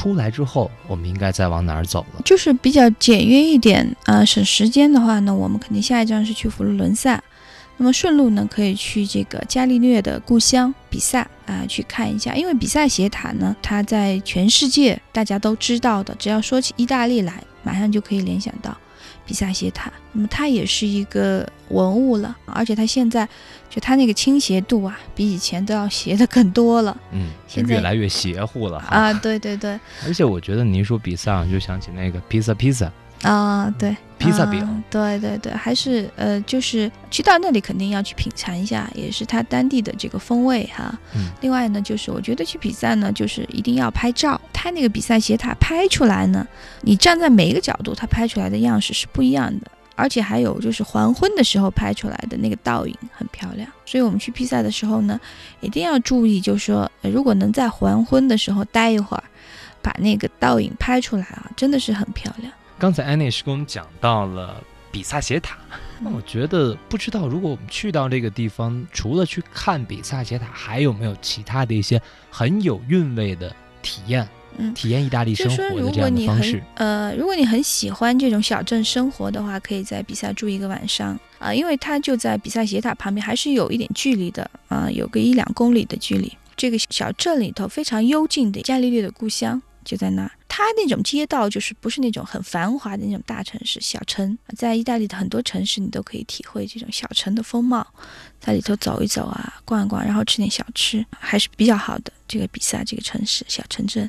出来之后，我们应该再往哪儿走了？就是比较简约一点，呃，省时间的话呢，我们肯定下一站是去佛罗伦萨。那么顺路呢，可以去这个伽利略的故乡比萨啊，去看一下。因为比萨斜塔呢，它在全世界大家都知道的，只要说起意大利来，马上就可以联想到比萨斜塔。那么它也是一个文物了，而且它现在就它那个倾斜度啊，比以前都要斜的更多了。嗯，现在越来越邪乎了。啊，对对对，而且我觉得你一说比萨，就想起那个披萨披萨。啊，对，披萨饼啊对对对，还是呃，就是去到那里肯定要去品尝一下，也是它当地的这个风味哈。嗯另外呢，就是我觉得去比赛呢，就是一定要拍照。它那个比赛斜塔拍出来呢，你站在每一个角度，它拍出来的样式是不一样的。而且还有就是黄昏的时候拍出来的那个倒影很漂亮，所以我们去比赛的时候呢，一定要注意，就是说，呃如果能在黄昏的时候待一会儿，把那个倒影拍出来啊，真的是很漂亮。刚才安内是跟我们讲到了比萨斜塔，那我觉得不知道如果我们去到这个地方，除了去看比萨斜塔，还有没有其他的一些很有韵味的体验？嗯体验意大利生活的这样的方式。呃，如果你很喜欢这种小镇生活的话，可以在比萨住一个晚上啊、因为它就在比萨斜塔旁边，还是有一点距离的啊、有个一两公里的距离。这个小镇里头非常幽静的伽利略的故乡就在那。它那种街道就是不是那种很繁华的那种大城市，小城，在意大利的很多城市你都可以体会这种小城的风貌，在里头走一走啊，逛一逛，然后吃点小吃，还是比较好的。这个比萨这个城市小城镇。